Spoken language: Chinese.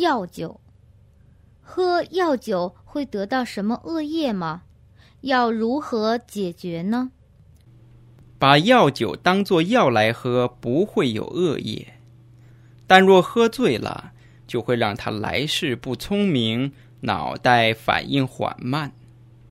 药酒。喝药酒会得到什么恶业吗？要如何解决呢？把药酒当作药来喝不会有恶业。但若喝醉了就会让他来世不聪明脑袋反应缓慢。